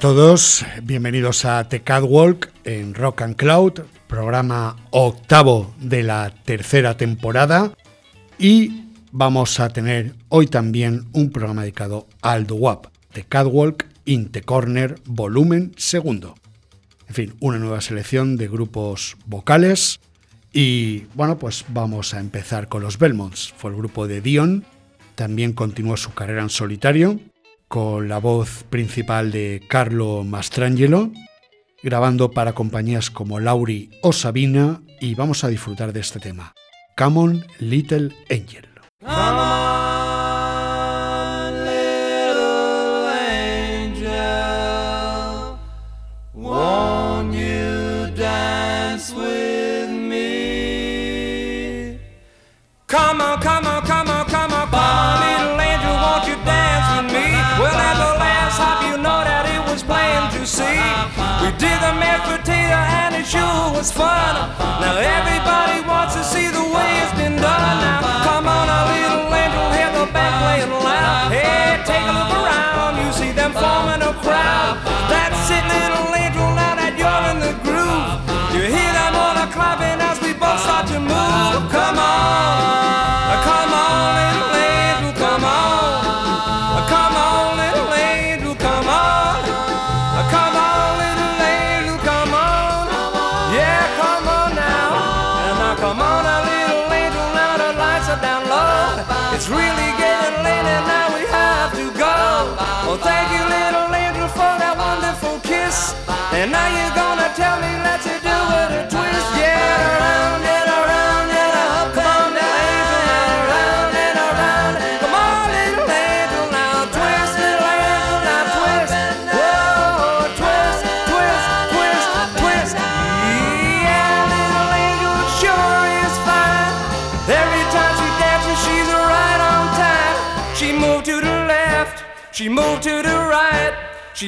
Todos, bienvenidos a The Catwalk en Rock and Cloud, programa octavo de la tercera temporada y vamos a tener hoy también un programa dedicado al doo-wop, The Catwalk in the Corner volumen segundo. En fin, una nueva selección de grupos vocales y bueno, pues vamos a empezar con los Belmonts. Fue el grupo de Dion, también continuó su carrera en solitario con la voz principal de Carlo Mastrangelo, grabando para compañías como Lauri o Sabina, y vamos a disfrutar de este tema. Come on, Little Angel. Was fun. Now everybody wants to see the way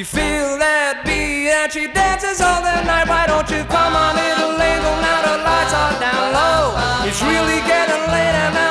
She feel that beat and she dances all the night. Why don't you come on, little angel? Now the lights are down low. It's really getting late and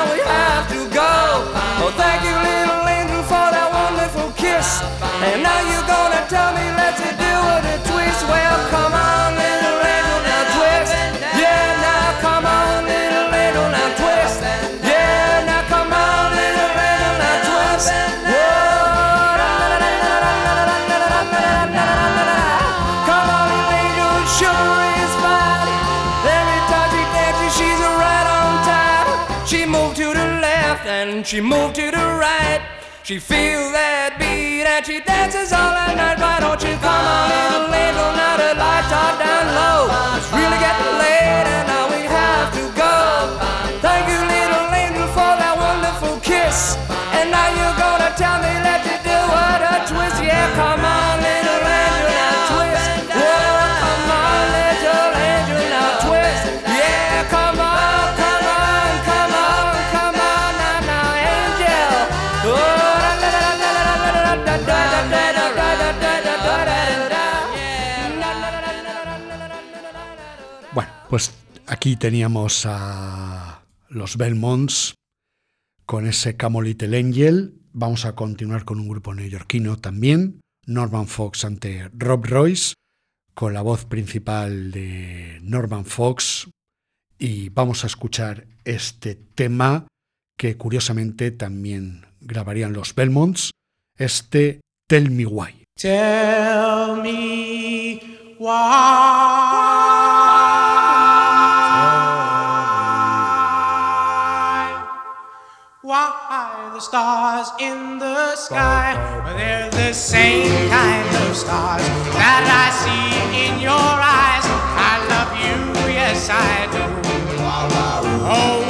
she moved to the right. She feels that beat and she dances all the night. Why don't you come on, little angel? Now the lights are down low. It's really getting late and now we have to go. Thank you, little angel, for that wonderful kiss. And now you're gonna tell me let you do what a twist. Yeah, come on, Pues aquí teníamos a los Belmonts con ese Camo Little Angel. Vamos a continuar con un grupo neoyorquino también, Norman Fox ante Rob Royce, con la voz principal de Norman Fox. Y vamos a escuchar este tema que curiosamente también grabarían los Belmonts, este Tell Me Why. Tell me why. Why the stars in the sky? They're the same kind of stars that I see in your eyes. I love you, yes I do. Oh,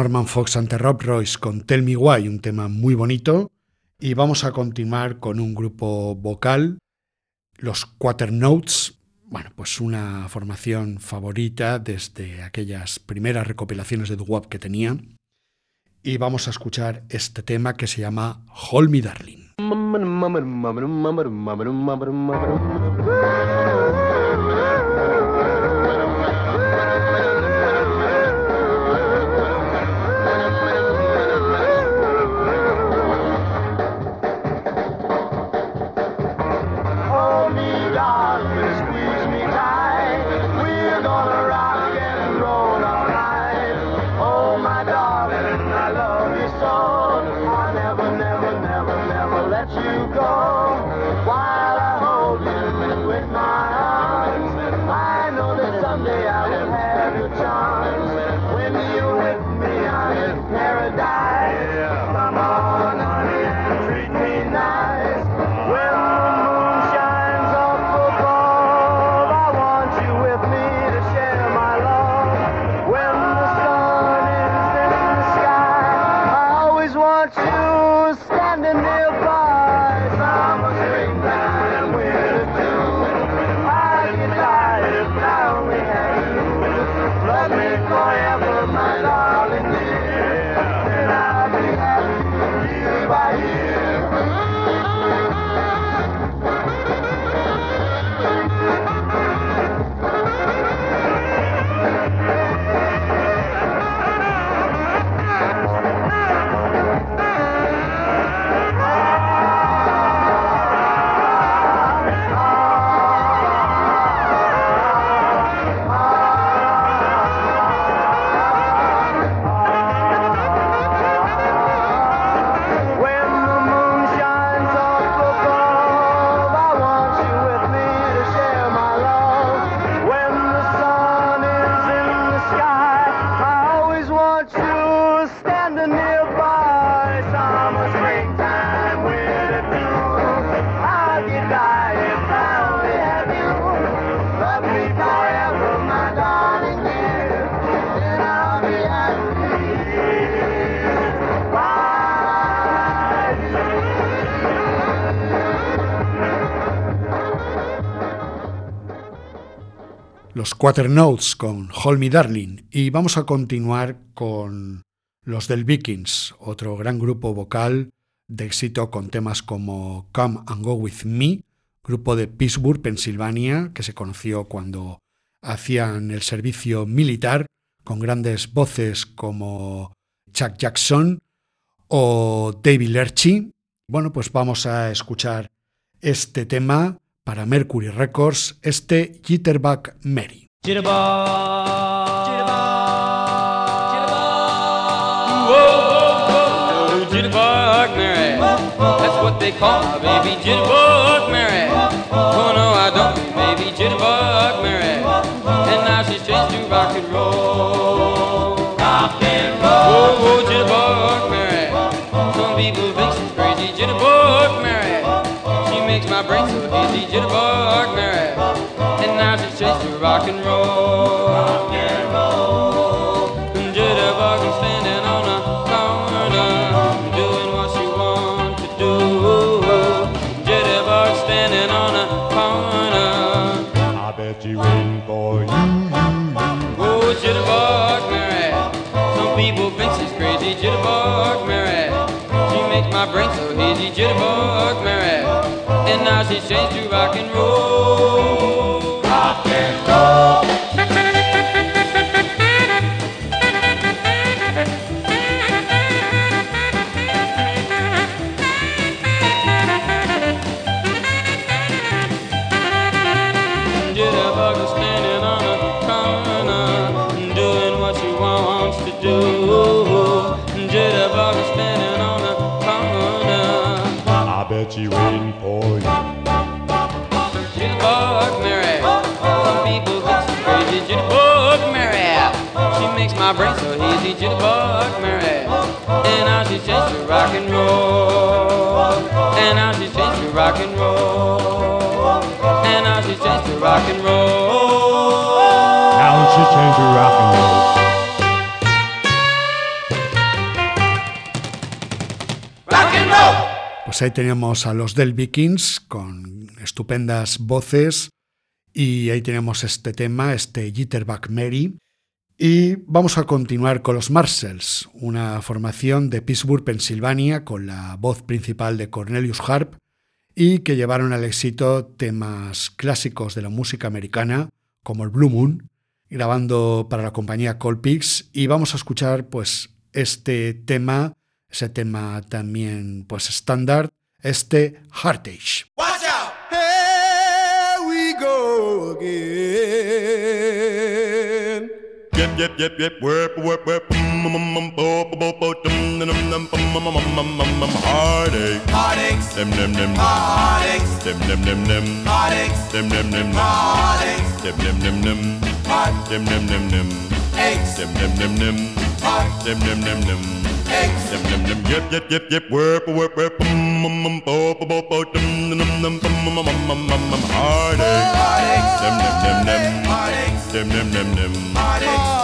Norman Fox ante Rob Royce con Tell Me Why, un tema muy bonito. Y vamos a continuar con un grupo vocal, los Quarter Notes, bueno, pues una formación favorita desde aquellas primeras recopilaciones de doo que tenía. Y vamos a escuchar este tema que se llama Hold Me Darling. los Quaternotes con Hold Me Darling y vamos a continuar con los del Vikings, otro gran grupo vocal de éxito con temas como Come and Go With Me, grupo de Pittsburgh, Pensilvania, que se conoció cuando hacían el servicio militar, con grandes voces como Chuck Jackson o David Lerchi. Bueno, pues vamos a escuchar este tema para Mercury Records, este Jitterbug Mary. They call baby. Oh no, I don't baby. And now she's changed to rock and roll. Some people think she's crazy. Jitterbug Mary. She makes my brain rock and roll. Rock and roll. Jitterbug is standing on a corner, doing what she wants to do. Jitterbug standing on a corner. I bet you waiting for you. Oh, Jitterbug Mary. Some people think she's crazy. Jitterbug Mary. She makes my brain so hazy. Jitterbug Mary. And now she's changed to rock and roll. Wants to do. Is standing on a corner. I bet you waiting for you. Jitterbug Mary. Some people think she's crazy. Jitterbug Mary. She makes my brain so hazy. Jitterbug Mary. And now she's changed to rock and roll. And now she's changed to rock and roll. And now she's changed to rock and roll. Now she changed to rock and roll. Pues ahí teníamos a los del Vikings con estupendas voces y ahí tenemos este tema, este Jitterbug Mary. Y vamos a continuar con los Marshalls, una formación de Pittsburgh, Pensilvania, con la voz principal de Cornelius Harp y que llevaron al éxito temas clásicos de la música americana como el Blue Moon, grabando para la compañía Colpix y vamos a escuchar pues este tema, ese tema también pues estándar, este Heartage. Here we go again. Yep, yep, yep. Whip, whip, whip. Heartache. Heartaches, heartaches, heartaches, pancakes. Yum yum yum yep yep yep yep whip whip whip heartaches. Heartaches.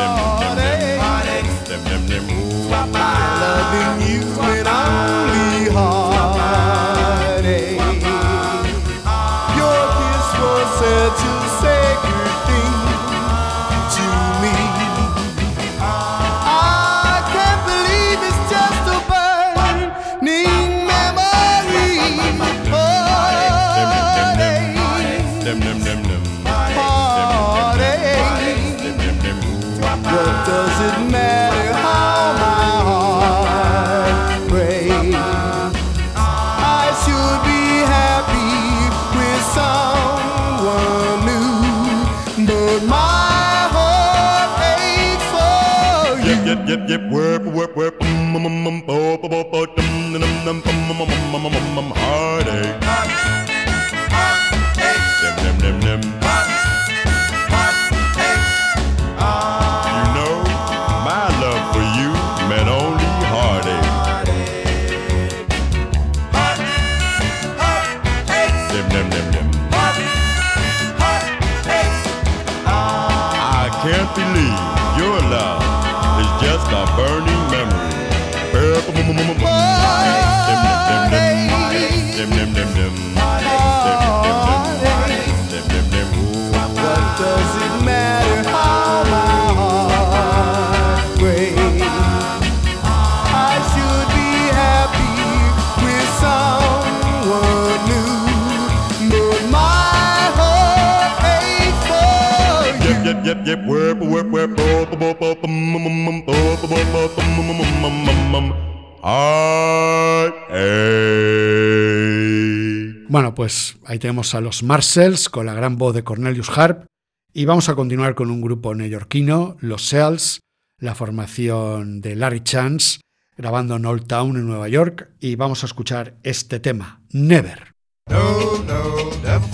Bueno, pues ahí tenemos a los Marshalls con la gran voz de Cornelius Harp. Y vamos a continuar con un grupo neoyorquino, los Seals, la formación de Larry Chance, grabando en Old Town en Nueva York. Y vamos a escuchar este tema, Never. No, no, never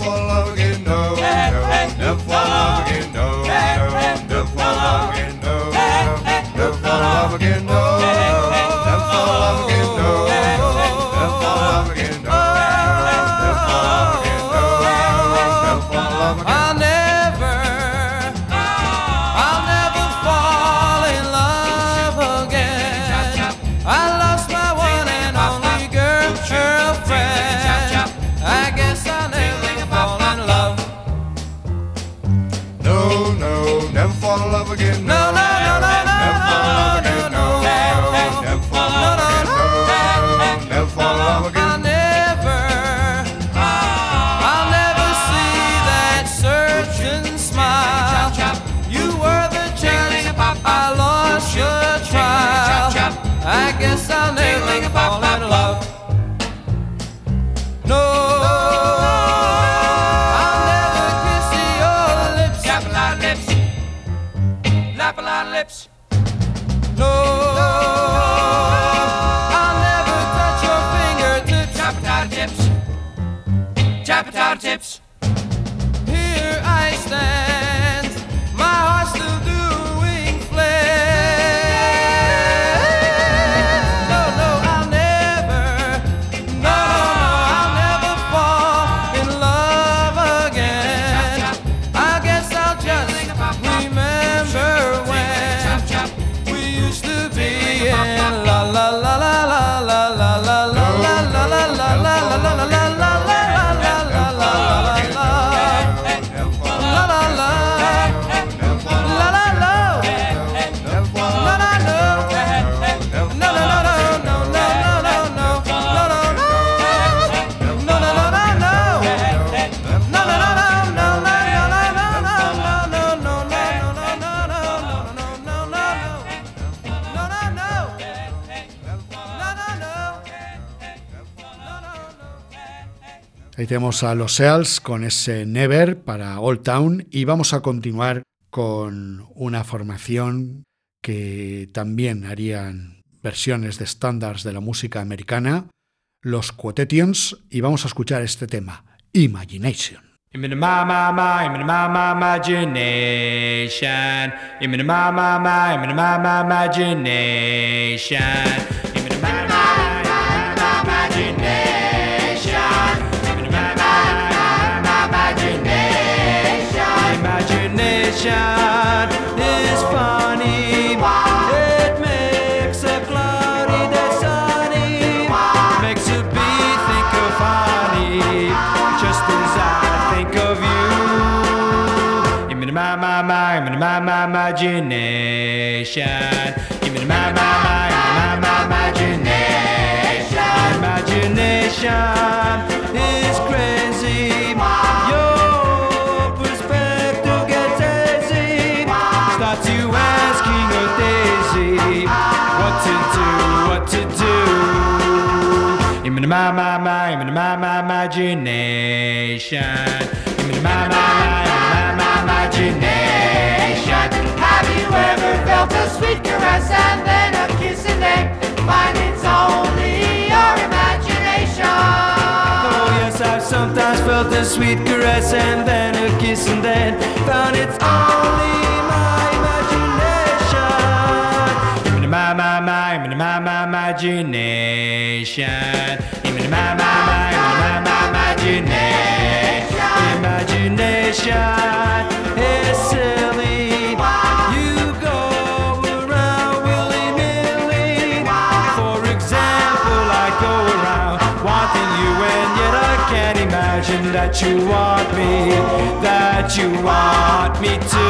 A los Seals con ese Never para Old Town y vamos a continuar con una formación que también harían versiones de estándares de la música americana, los Quotations, y vamos a escuchar este tema, Imagination. Imagination is funny. It makes a cloudy day sunny. Makes a bee think of honey. Just as I think of you. I'm in my my my, I'm in my my imagination. I'm in my my my, I'm in my my imagination. Imagination my my my, I'm in my my imagination. I'm in my my my, I'm in my my imagination. Have you ever felt a sweet caress and then a kiss and then find it's only your imagination? Oh yes, I've sometimes felt a sweet caress and then a kiss and then found it's only my imagination. I'm in my my my, I'm in my my imagination my, my, my, my, my, imagination. Imagination is silly. You go around. For example, I go around wanting you, and yet I can't imagine that you want me, that you want me to.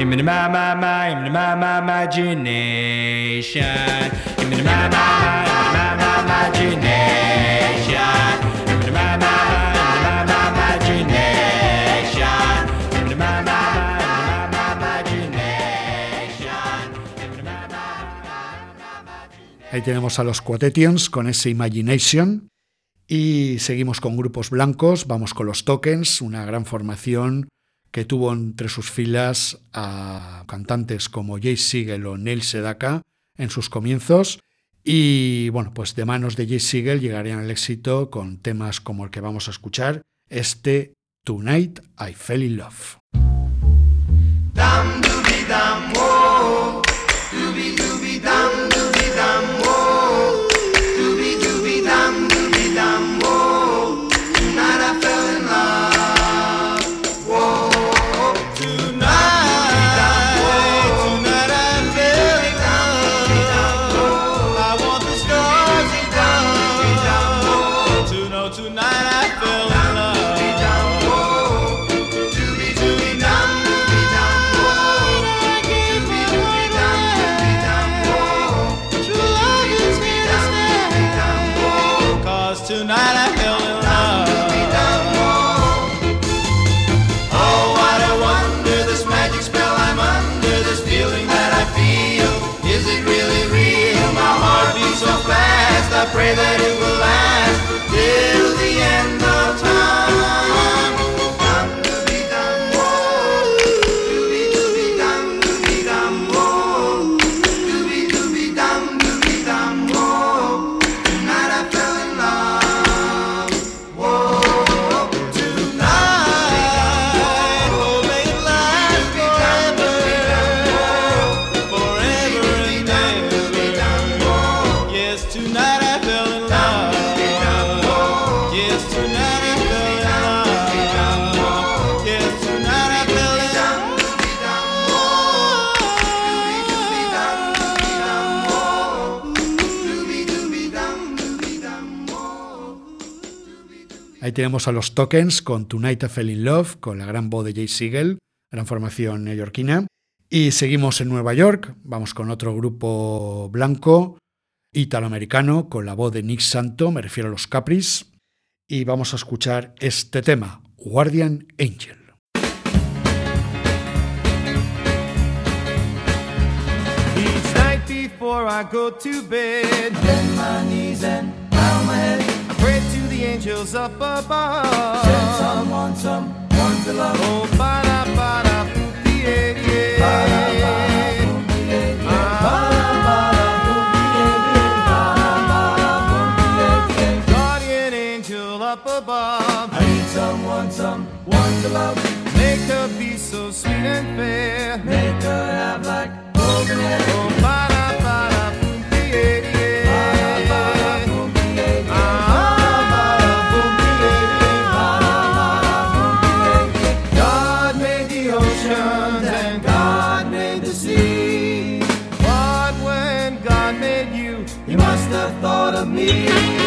In my, my, my, my, my imagination. Ahí tenemos a los Quotetions con ese Imagination. Y seguimos con grupos blancos, vamos con los Tokens, una gran formación que tuvo entre sus filas a cantantes como Jay Siegel o Neil Sedaka, en sus comienzos. Y bueno, pues de manos de Jay Siegel llegarían al éxito con temas como el que vamos a escuchar, este Tonight I Fell in Love. Ahí tenemos a los Tokens con Tonight I Fell in Love, con la gran voz de Jay Siegel, gran formación neoyorquina. Y seguimos en Nueva York, vamos con otro grupo blanco, italoamericano, con la voz de Nick Santo, me refiero a los Capris. Y vamos a escuchar este tema, Guardian Angel. the angels up above. Send someone, someone to love. Oh, ba da ba da, someone to love. Make her be so sweet and fair. Make her have like golden hair. Oh, my. you.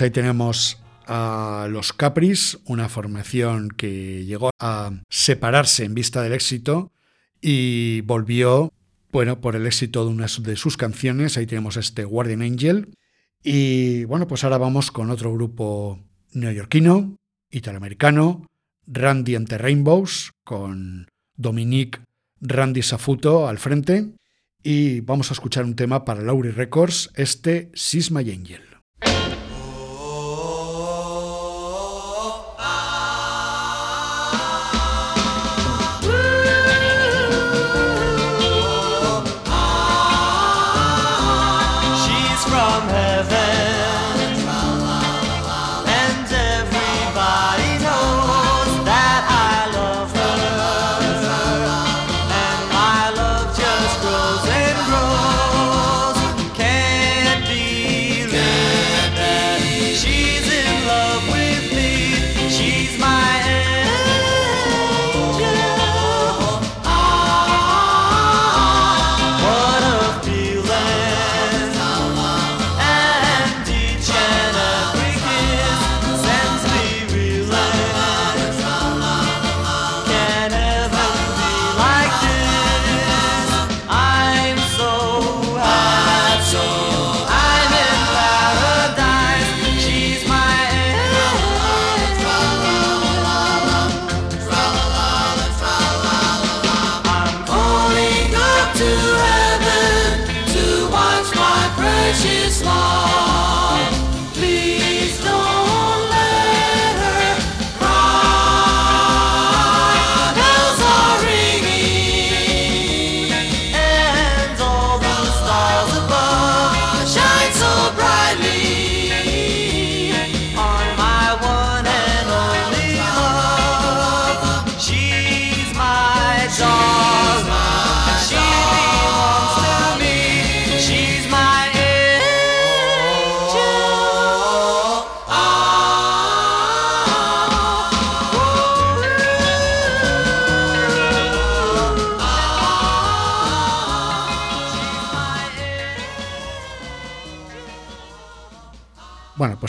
Pues ahí tenemos a los Capris, una formación que llegó a separarse en vista del éxito y volvió, bueno, por el éxito de una de sus canciones. Ahí tenemos este Guardian Angel. Y bueno, pues ahora vamos con otro grupo neoyorquino, italoamericano, Randy and the Rainbows, con Dominique Randy Safuto al frente. Y vamos a escuchar un tema para Laurie Records, este Sisma Angel.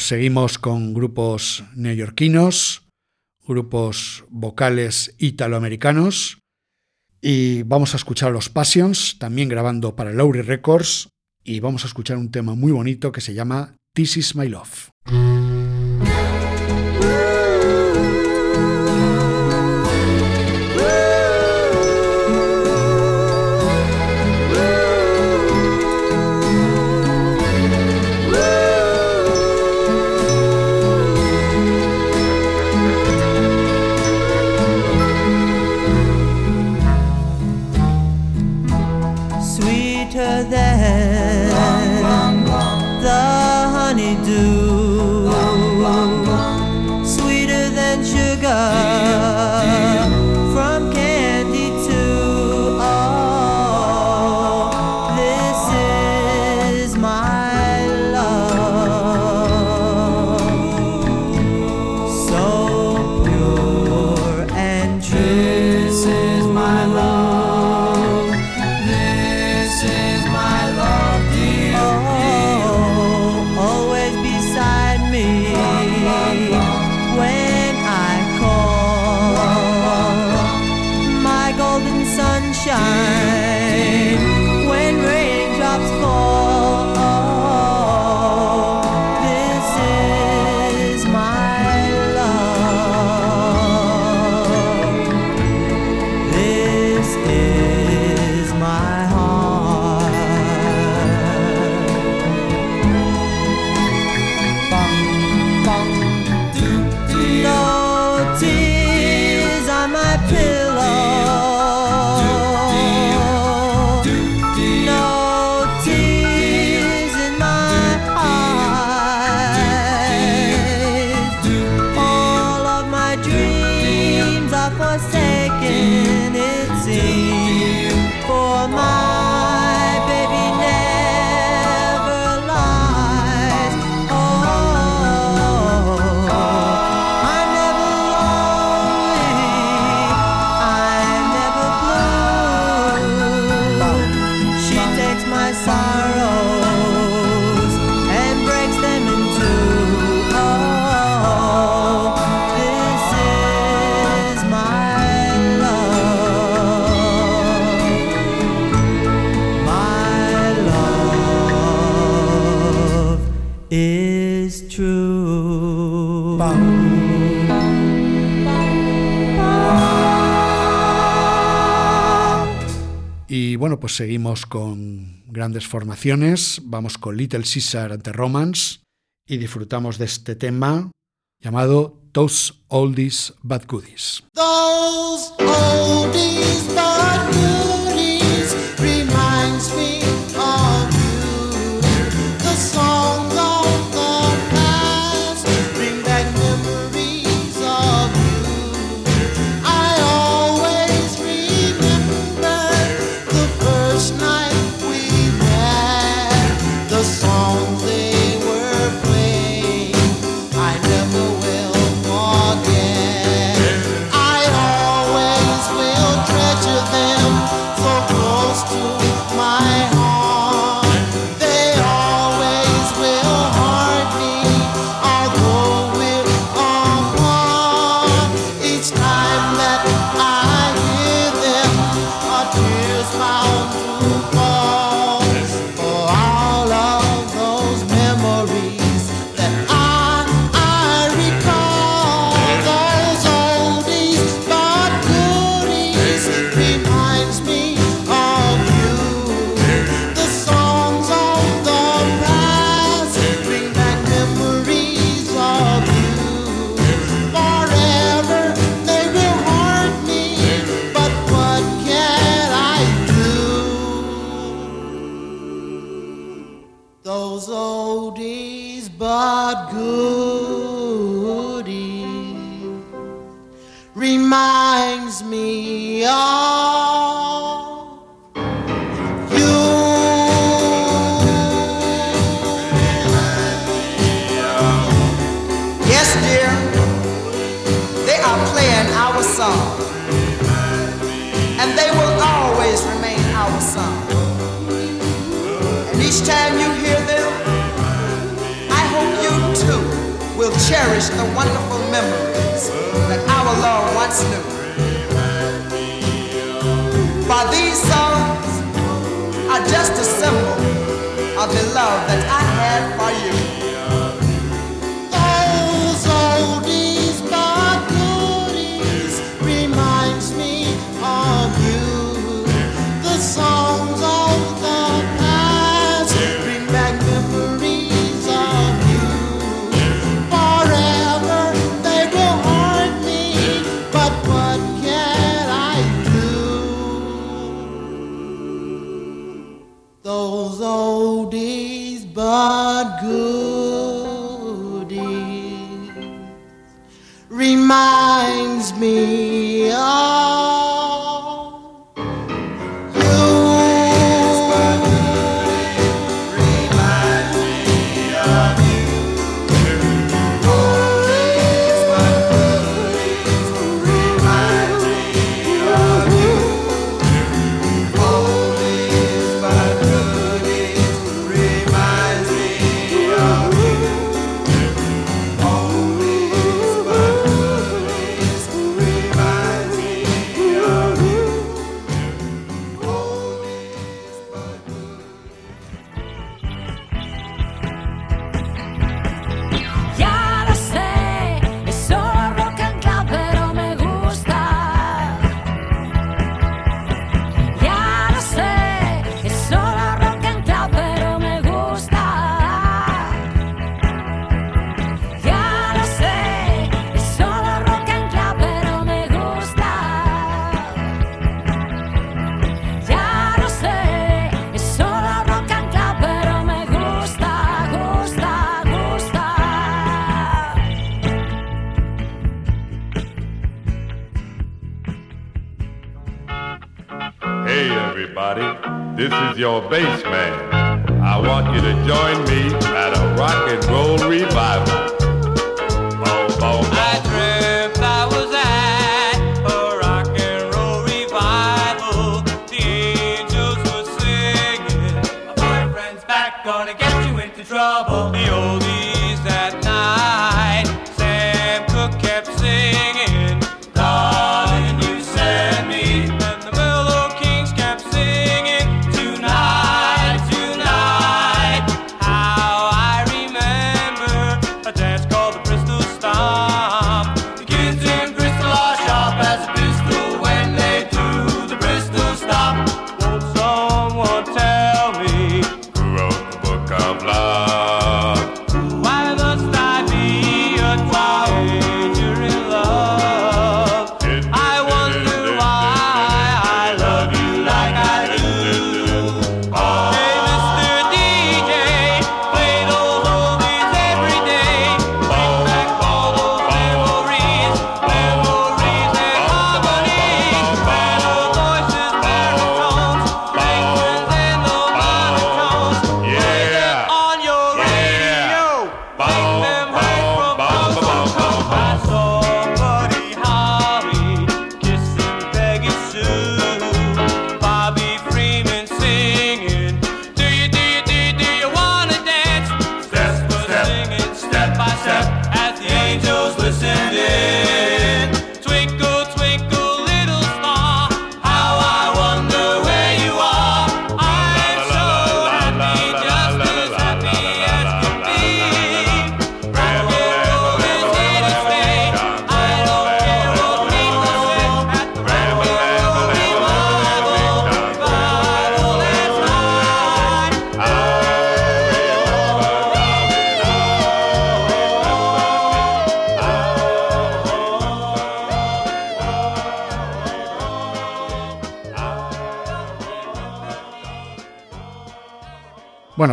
Seguimos con grupos neoyorquinos, grupos vocales italoamericanos y vamos a escuchar los Passions, también grabando para Lowry Records y vamos a escuchar un tema muy bonito que se llama This Is My Love. pill. pues seguimos con grandes formaciones, vamos con Little Caesar ante Romance y disfrutamos de este tema llamado Those Oldies But Goodies. Those oldies but goodies reminds me everybody. This is your bass man. I want you to join me at a rock and roll revival.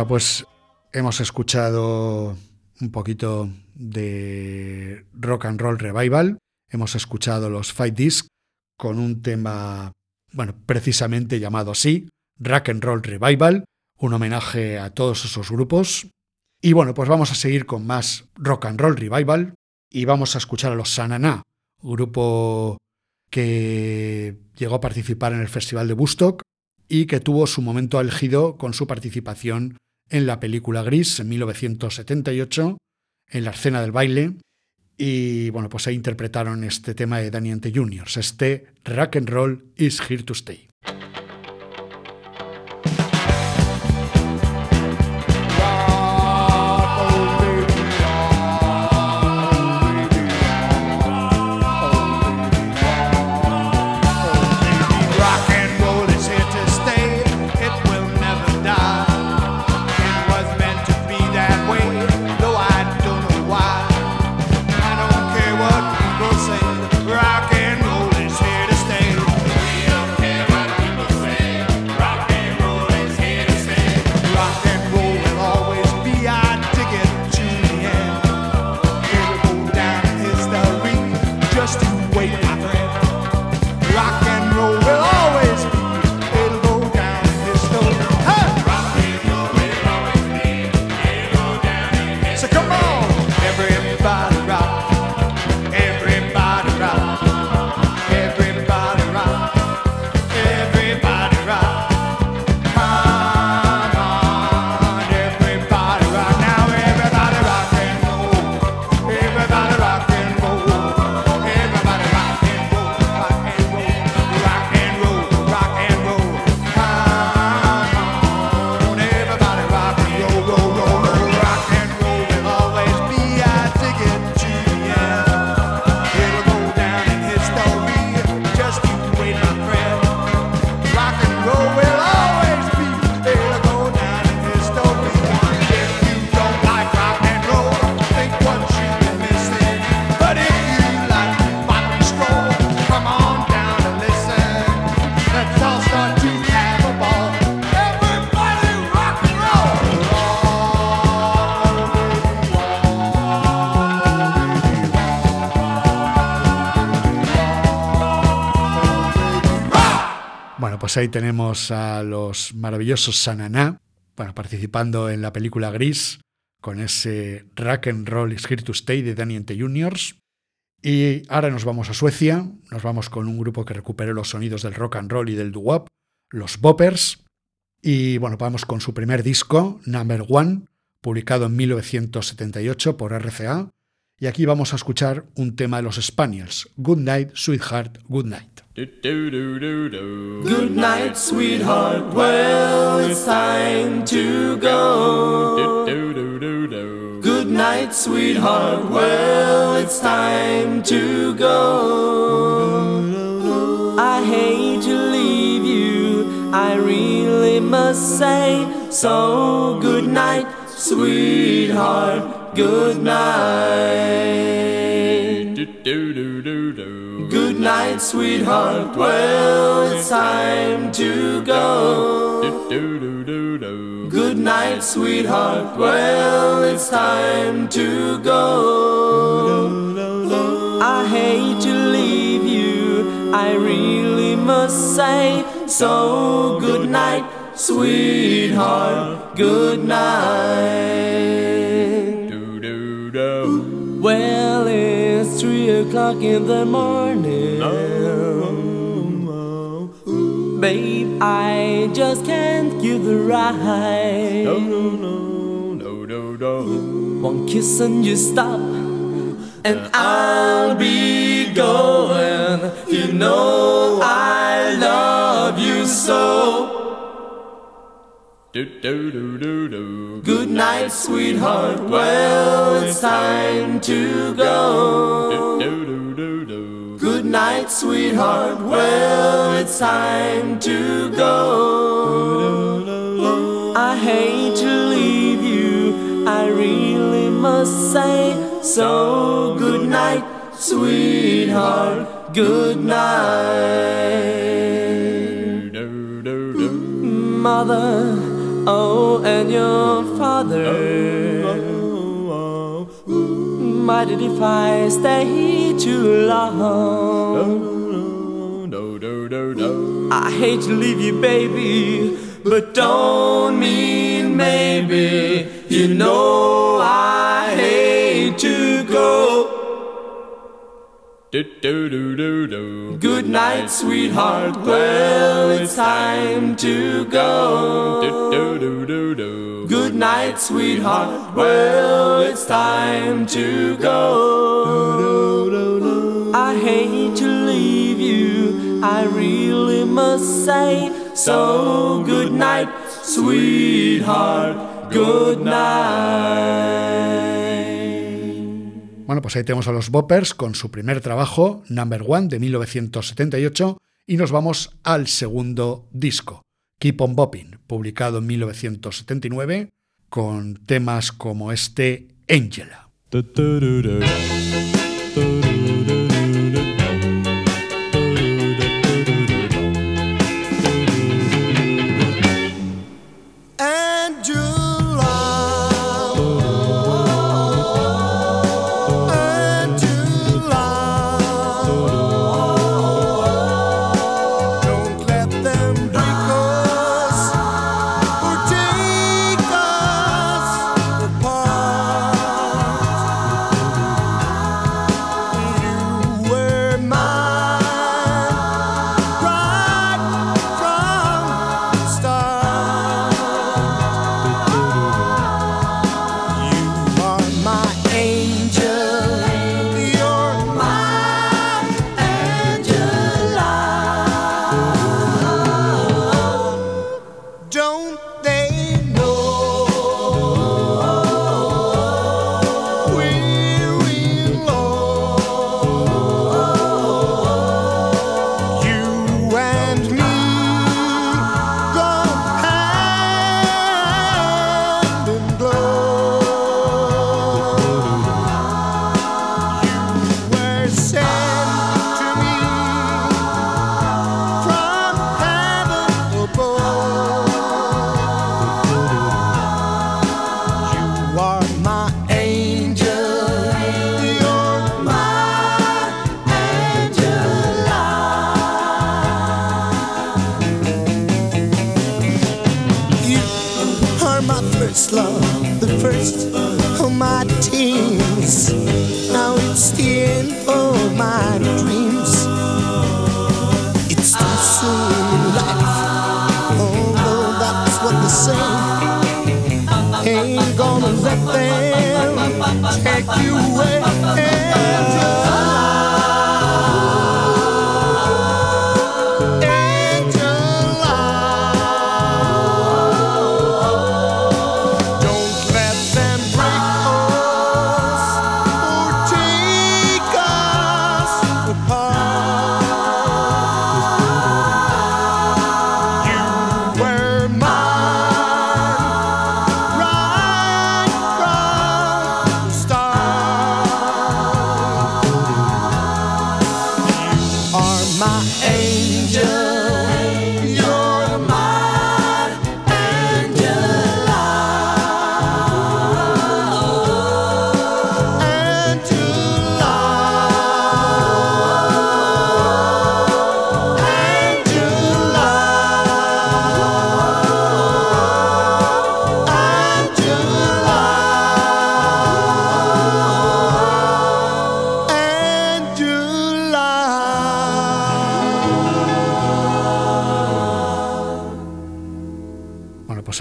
Pues hemos escuchado un poquito de rock and roll revival, hemos escuchado los Fight Disc con un tema, bueno, precisamente llamado así, Rock and Roll Revival, un homenaje a todos esos grupos. Y bueno, pues vamos a seguir con más rock and roll revival y vamos a escuchar a los Sananá, grupo que llegó a participar en el Festival de Woodstock y que tuvo su momento álgido con su participación en la película Gris en 1978, en la escena del baile. Y bueno, pues ahí interpretaron este tema de Danny Ante Juniors, este Rock and Roll is Here to Stay. Pues ahí tenemos a los maravillosos Sananá, participando en la película Gris con ese Rock and Roll is to Stay de Danny Juniors. Y ahora nos vamos a Suecia, nos vamos con un grupo que recuperó los sonidos del rock and roll y del doo-wop, los Boppers. Y bueno, vamos con su primer disco, Number One, publicado en 1978 por RCA. Y aquí vamos a escuchar un tema de los Spaniels, Good Night, Sweetheart, Good Night. Good night, sweetheart. Well, it's time to go. Good night, sweetheart. Well, it's time to go. I hate to leave you, I really must say. So, good night, sweetheart. Good night. Good night, sweetheart. Well, it's time to go. Good night, sweetheart. Well, it's time to go. I hate to leave you, I really must say. So, good night, sweetheart. Good night. O'clock in the morning. Babe, I just can't give the ride. No, no, no, no, no, no. One kiss and you stop, and I'll be going. You know I love you so. Good night, sweetheart. Well, it's time to go. Night, sweetheart. Well, it's time to go. I hate to leave you, I really must say. So, good night, sweetheart. Good night. Mother, Oh, and your father. Minded if I stay too long. No, no, no, no, I hate to leave you, baby, but don't mean maybe. You know I hate to go. Do do do do Good night, sweetheart. Well, it's time to go. Good night, sweetheart. Well, it's time to go. I hate to leave you. I really must say so. Good night, sweetheart. Good night. Bueno, pues ahí tenemos a los Boppers con su primer trabajo, Number One, de 1978, y nos vamos al segundo disco, Keep on Bopping, publicado en 1979, con temas como este Angela.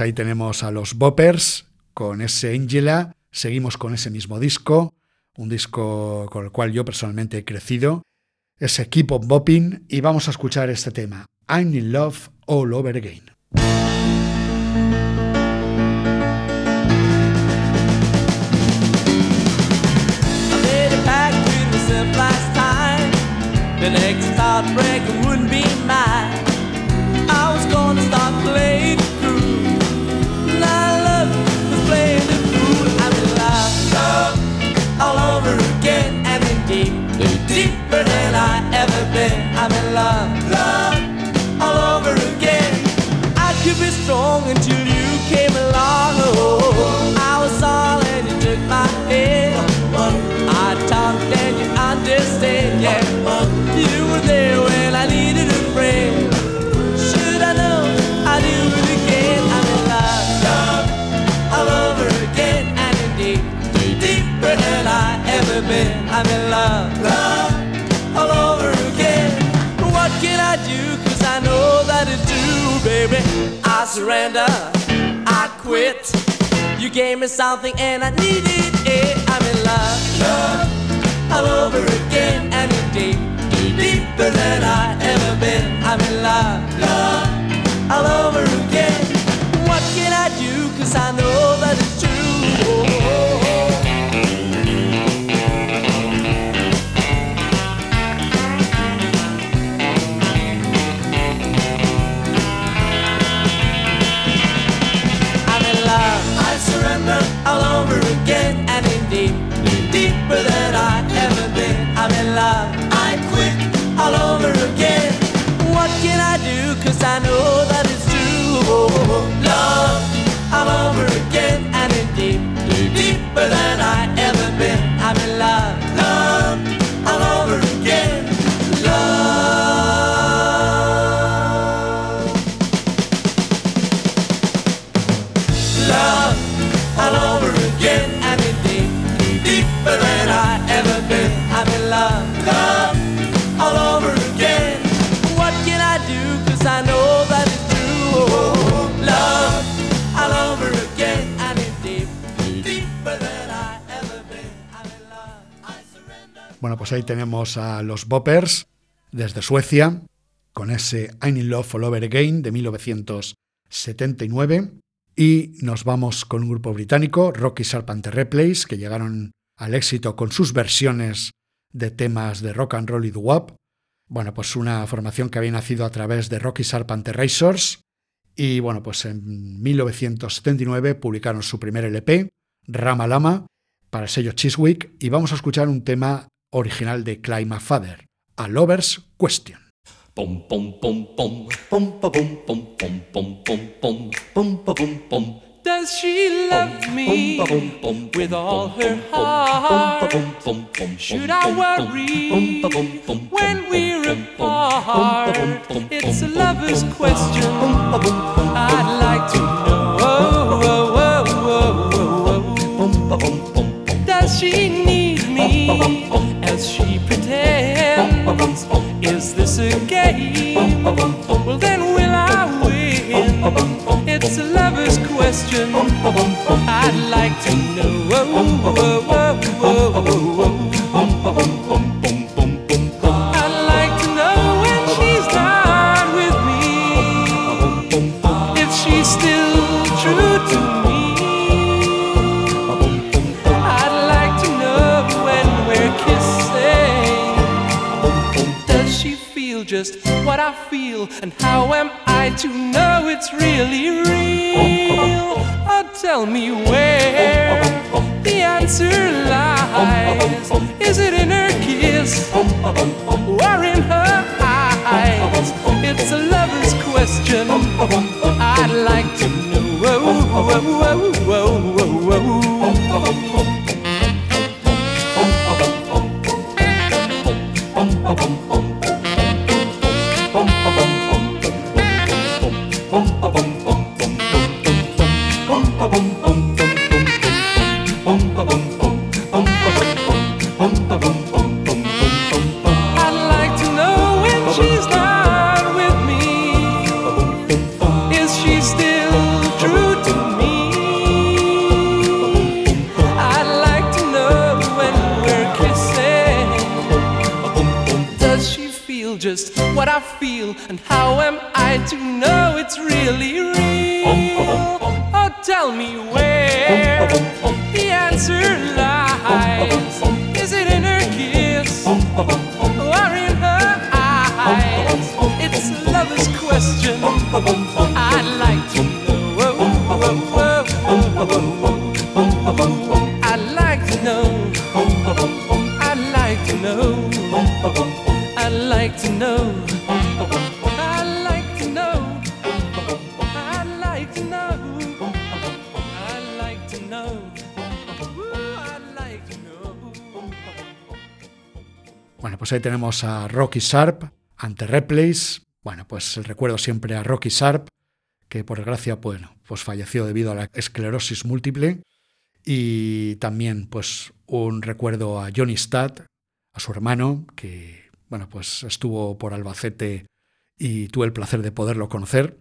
Ahí tenemos a los Boppers con ese Angela. Seguimos con ese mismo disco, un disco con el cual yo personalmente he crecido. Ese Keep on Bopping y vamos a escuchar este tema, I'm in Love All Over Again. The next heartbreak wouldn't be mine. I was gonna start playing I quit. You gave me something and I needed it. I'm in love, love, all over again and in deep, deeper than I ever been. I'm in love, love, all over again. Cause I know that it's true. Love all over pues ahí tenemos a los Boppers desde Suecia con ese I'm in Love All Over Again de 1979 y nos vamos con un grupo británico, Rocky Serpent Replays, que llegaron al éxito con sus versiones de temas de rock and roll y doo-wop. Bueno, pues una formación que había nacido a través de Rocky Serpent Racers y bueno, pues en 1979 publicaron su primer LP, Rama Lama, para el sello Chiswick. Y vamos a escuchar un tema original de Clima Father, A Lover's Question. Does she love me with all her heart? Should I worry when we're apart? It's a lover's question. I'd like to know. Does she need me pretends? Is this a game? Well, then will I win? It's a lover's question. I'd like to know. Just what I feel? And how am I to know it's really real? Oh, tell me where the answer lies. Is it in her kiss or in her eyes? It's a lover's question. I'd like to know. Bueno, pues ahí tenemos a Rocky Sharp ante Replays. Bueno, pues el recuerdo siempre a Rocky Sharp, que por desgracia, bueno, pues falleció debido a la esclerosis múltiple. Y también, pues, un recuerdo a Johnny Stadd, a su hermano, que, bueno, pues estuvo por Albacete y tuve el placer de poderlo conocer.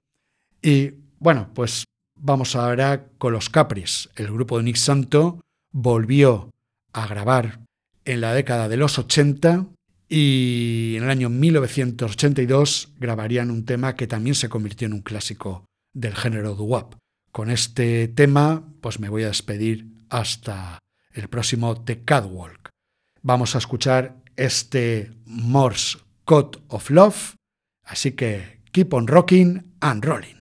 Y bueno, pues vamos ahora con los Capris. El grupo de Nick Santo volvió a grabar en la década de los 80 y en el año 1982 grabarían un tema que también se convirtió en un clásico del género doo-wop. Con este tema, pues me voy a despedir hasta el próximo The Catwalk. Vamos a escuchar este Morse Code of Love, así que keep on rocking and rolling.